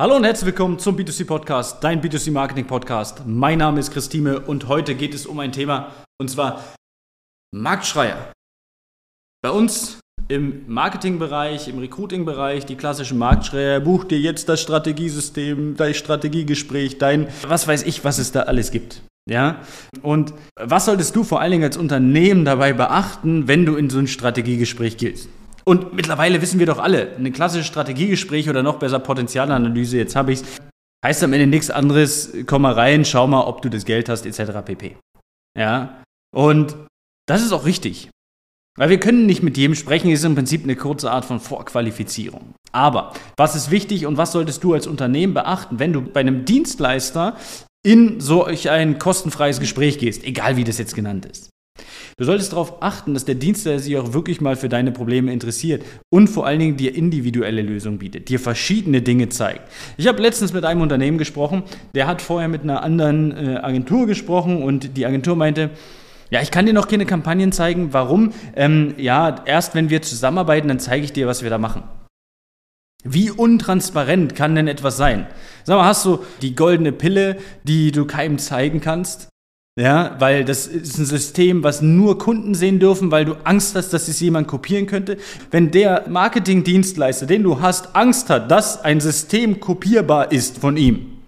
Hallo und herzlich willkommen zum B2C Podcast, dein B2C Marketing Podcast. Mein Name ist Christine und heute geht es um ein Thema und zwar Marktschreier. Bei uns im Marketingbereich, im Recruiting-Bereich, die klassischen Marktschreier, buch dir jetzt das Strategiesystem, dein Strategiegespräch, dein, was weiß ich, was es da alles gibt. Ja? Und was solltest du vor allen Dingen als Unternehmen dabei beachten, wenn du in so ein Strategiegespräch gehst? Und mittlerweile wissen wir doch alle, ein klassisches Strategiegespräch oder noch besser Potenzialanalyse, jetzt habe ich es, heißt am Ende nichts anderes, komm mal rein, schau mal, ob du das Geld hast, etc. pp. Ja, und das ist auch richtig. Weil wir können nicht mit jedem sprechen, ist im Prinzip eine kurze Art von Vorqualifizierung. Aber was ist wichtig und was solltest du als Unternehmen beachten, wenn du bei einem Dienstleister in solch ein kostenfreies Gespräch gehst, egal wie das jetzt genannt ist? Du solltest darauf achten, dass der Dienstleister sich auch wirklich mal für deine Probleme interessiert und vor allen Dingen dir individuelle Lösungen bietet, dir verschiedene Dinge zeigt. Ich habe letztens mit einem Unternehmen gesprochen, der hat vorher mit einer anderen äh, Agentur gesprochen und die Agentur meinte, ja, ich kann dir noch keine Kampagnen zeigen. Warum? Ähm, ja, erst wenn wir zusammenarbeiten, dann zeige ich dir, was wir da machen. Wie untransparent kann denn etwas sein? Sag mal, hast du die goldene Pille, die du keinem zeigen kannst? Ja, weil das ist ein System, was nur Kunden sehen dürfen, weil du Angst hast, dass es jemand kopieren könnte. Wenn der Marketingdienstleister, den du hast, Angst hat, dass ein System kopierbar ist von ihm,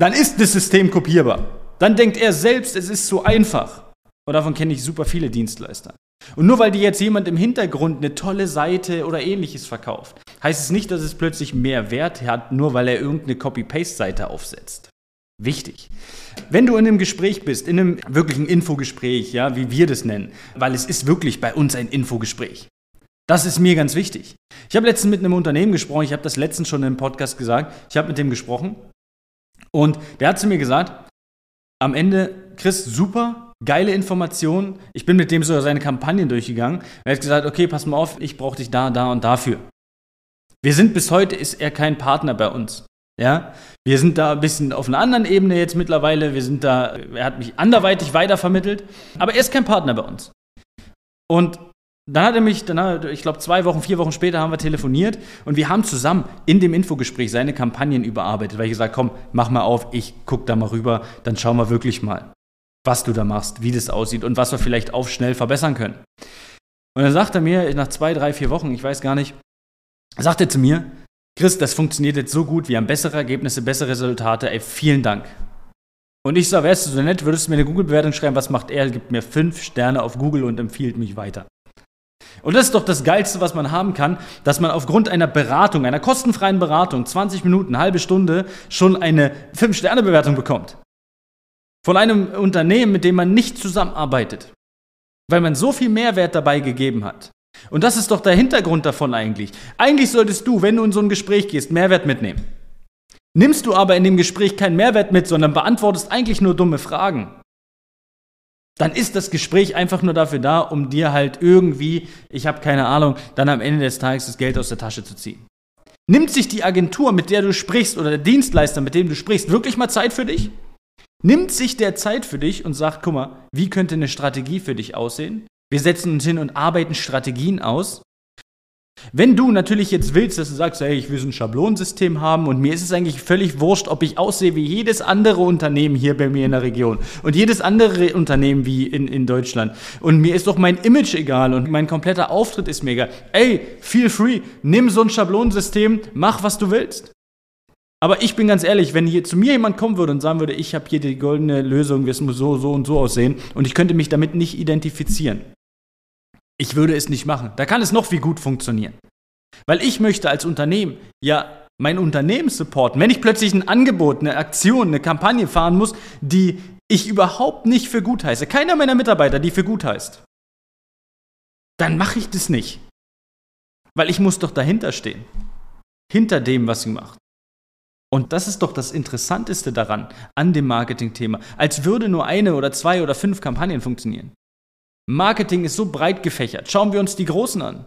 dann ist das System kopierbar. Dann denkt er selbst, es ist so einfach. Und davon kenne ich super viele Dienstleister. Und nur weil dir jetzt jemand im Hintergrund eine tolle Seite oder ähnliches verkauft, heißt es nicht, dass es plötzlich mehr Wert hat, nur weil er irgendeine Copy-Paste-Seite aufsetzt. Wichtig. Wenn du in einem Gespräch bist, in einem wirklichen Infogespräch, ja, wie wir das nennen, weil es ist wirklich bei uns ein Infogespräch. Das ist mir ganz wichtig. Ich habe letztens mit einem Unternehmen gesprochen, ich habe das letztens schon im Podcast gesagt, ich habe mit dem gesprochen und der hat zu mir gesagt, am Ende, Chris, super, geile Informationen. Ich bin mit dem sogar seine Kampagnen durchgegangen. Er hat gesagt, okay, pass mal auf, ich brauche dich da, da und dafür. Wir sind bis heute, ist er kein Partner bei uns. Ja, wir sind da ein bisschen auf einer anderen Ebene jetzt mittlerweile. Wir sind da, er hat mich anderweitig weitervermittelt, aber er ist kein Partner bei uns. Und dann hat er mich, dann ich glaube, zwei Wochen, vier Wochen später haben wir telefoniert und wir haben zusammen in dem Infogespräch seine Kampagnen überarbeitet, weil ich gesagt komm, mach mal auf, ich guck da mal rüber, dann schauen wir wirklich mal, was du da machst, wie das aussieht und was wir vielleicht auch schnell verbessern können. Und dann sagt er mir, nach zwei, drei, vier Wochen, ich weiß gar nicht, sagt er zu mir, Chris, das funktioniert jetzt so gut, wir haben bessere Ergebnisse, bessere Resultate, ey, vielen Dank. Und ich sage, wärst du so nett, würdest du mir eine Google-Bewertung schreiben, was macht er? Gibt mir fünf Sterne auf Google und empfiehlt mich weiter. Und das ist doch das Geilste, was man haben kann, dass man aufgrund einer Beratung, einer kostenfreien Beratung, 20 Minuten, eine halbe Stunde, schon eine fünf sterne bewertung bekommt. Von einem Unternehmen, mit dem man nicht zusammenarbeitet. Weil man so viel Mehrwert dabei gegeben hat. Und das ist doch der Hintergrund davon eigentlich. Eigentlich solltest du, wenn du in so ein Gespräch gehst, Mehrwert mitnehmen. Nimmst du aber in dem Gespräch keinen Mehrwert mit, sondern beantwortest eigentlich nur dumme Fragen, dann ist das Gespräch einfach nur dafür da, um dir halt irgendwie, ich habe keine Ahnung, dann am Ende des Tages das Geld aus der Tasche zu ziehen. Nimmt sich die Agentur, mit der du sprichst, oder der Dienstleister, mit dem du sprichst, wirklich mal Zeit für dich? Nimmt sich der Zeit für dich und sagt, guck mal, wie könnte eine Strategie für dich aussehen? Wir setzen uns hin und arbeiten Strategien aus. Wenn du natürlich jetzt willst, dass du sagst, hey, ich will so ein Schablonsystem haben und mir ist es eigentlich völlig wurscht, ob ich aussehe wie jedes andere Unternehmen hier bei mir in der Region und jedes andere Unternehmen wie in, in Deutschland und mir ist doch mein Image egal und mein kompletter Auftritt ist mir egal. Ey, feel free, nimm so ein Schablonsystem, mach was du willst. Aber ich bin ganz ehrlich, wenn hier zu mir jemand kommen würde und sagen würde, ich habe hier die goldene Lösung, wir müssen so, so und so aussehen und ich könnte mich damit nicht identifizieren, ich würde es nicht machen. Da kann es noch wie gut funktionieren. Weil ich möchte als Unternehmen ja mein Unternehmen supporten. Wenn ich plötzlich ein Angebot, eine Aktion, eine Kampagne fahren muss, die ich überhaupt nicht für gut heiße, keiner meiner Mitarbeiter, die für gut heißt, dann mache ich das nicht. Weil ich muss doch dahinter stehen. Hinter dem, was sie macht. Und das ist doch das Interessanteste daran, an dem Marketing-Thema. Als würde nur eine oder zwei oder fünf Kampagnen funktionieren. Marketing ist so breit gefächert. Schauen wir uns die Großen an.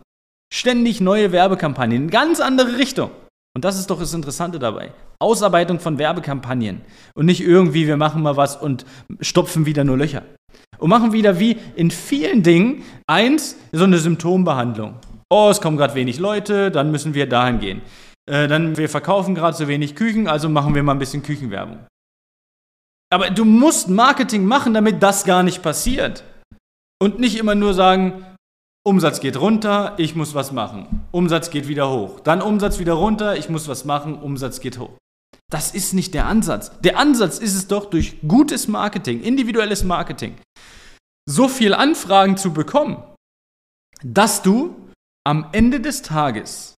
Ständig neue Werbekampagnen in ganz andere Richtung. Und das ist doch das Interessante dabei. Ausarbeitung von Werbekampagnen. Und nicht irgendwie, wir machen mal was und stopfen wieder nur Löcher. Und machen wieder wie in vielen Dingen eins, so eine Symptombehandlung. Oh, es kommen gerade wenig Leute, dann müssen wir dahin gehen. äh, dann wir verkaufen gerade so wenig Küchen, also machen wir mal ein bisschen Küchenwerbung. Aber du musst Marketing machen, damit das gar nicht passiert. Und nicht immer nur sagen, Umsatz geht runter, ich muss was machen. Umsatz geht wieder hoch. Dann Umsatz wieder runter, ich muss was machen, Umsatz geht hoch. Das ist nicht der Ansatz. Der Ansatz ist es doch durch gutes Marketing, individuelles Marketing, so viel Anfragen zu bekommen, dass du am Ende des Tages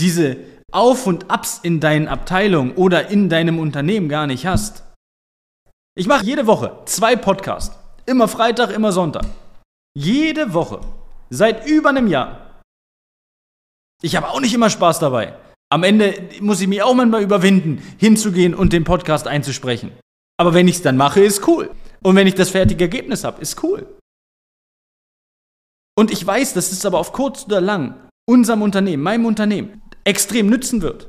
diese Auf und Abs in deinen Abteilungen oder in deinem Unternehmen gar nicht hast. Ich mache jede Woche zwei Podcasts. Immer Freitag, immer Sonntag. Jede Woche. Seit über einem Jahr. Ich habe auch nicht immer Spaß dabei. Am Ende muss ich mich auch manchmal überwinden, hinzugehen und den Podcast einzusprechen. Aber wenn ich es dann mache, ist cool. Und wenn ich das fertige Ergebnis habe, ist cool. Und ich weiß, dass es aber auf kurz oder lang unserem Unternehmen, meinem Unternehmen, extrem nützen wird.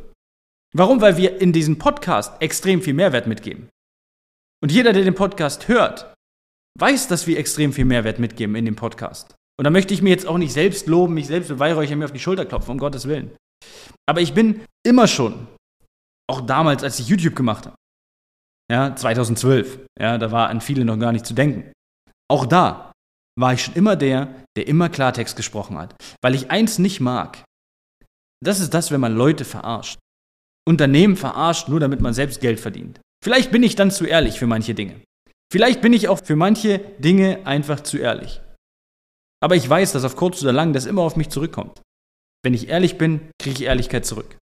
Warum? Weil wir in diesem Podcast extrem viel Mehrwert mitgeben. Und jeder, der den Podcast hört, weiß, dass wir extrem viel Mehrwert mitgeben in dem Podcast. Und da möchte ich mir jetzt auch nicht selbst loben, mich selbst beweihräuchern, mir auf die Schulter klopfen, um Gottes Willen. Aber ich bin immer schon, auch damals, als ich YouTube gemacht habe, ja, 2012, ja, da war an viele noch gar nicht zu denken. Auch da war ich schon immer der, der immer Klartext gesprochen hat. Weil ich eins nicht mag. Das ist das, wenn man Leute verarscht. Unternehmen verarscht, nur damit man selbst Geld verdient. Vielleicht bin ich dann zu ehrlich für manche Dinge. Vielleicht bin ich auch für manche Dinge einfach zu ehrlich. Aber ich weiß, dass auf kurz oder lang das immer auf mich zurückkommt. Wenn ich ehrlich bin, kriege ich Ehrlichkeit zurück.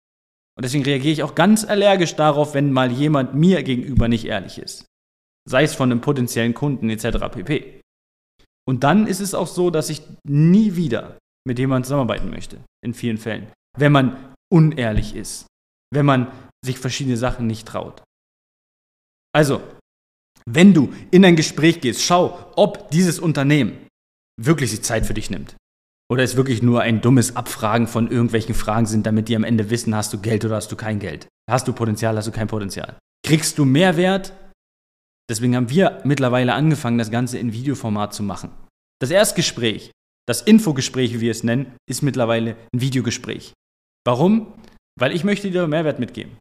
Und deswegen reagiere ich auch ganz allergisch darauf, wenn mal jemand mir gegenüber nicht ehrlich ist. Sei es von einem potenziellen Kunden etc. pp. Und dann ist es auch so, dass ich nie wieder mit jemandem zusammenarbeiten möchte, in vielen Fällen. Wenn man unehrlich ist, wenn man sich verschiedene Sachen nicht traut. Also, wenn du in ein Gespräch gehst, schau, ob dieses Unternehmen wirklich die Zeit für dich nimmt. Oder es wirklich nur ein dummes Abfragen von irgendwelchen Fragen sind, damit die am Ende wissen, hast du Geld oder hast du kein Geld? Hast du Potenzial, hast du kein Potenzial? Kriegst du Mehrwert? Deswegen haben wir mittlerweile angefangen, das Ganze in Videoformat zu machen. Das Erstgespräch, das Infogespräch, wie wir es nennen, ist mittlerweile ein Videogespräch. Warum? Weil ich möchte dir Mehrwert mitgeben.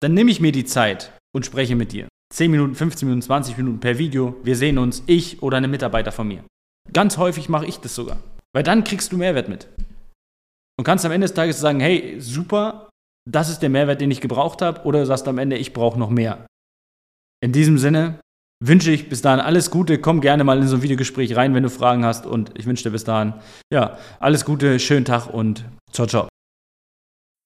Dann nehme ich mir die Zeit und spreche mit dir. 10 Minuten, 15 Minuten, 20 Minuten per Video. Wir sehen uns, ich oder eine Mitarbeiter von mir. Ganz häufig mache ich das sogar. Weil dann kriegst du Mehrwert mit. Und kannst am Ende des Tages sagen, hey, super, das ist der Mehrwert, den ich gebraucht habe. Oder du sagst am Ende, ich brauche noch mehr. In diesem Sinne wünsche ich bis dahin alles Gute. Komm gerne mal in so ein Videogespräch rein, wenn du Fragen hast. Und ich wünsche dir bis dahin, ja, alles Gute, schönen Tag und ciao, ciao.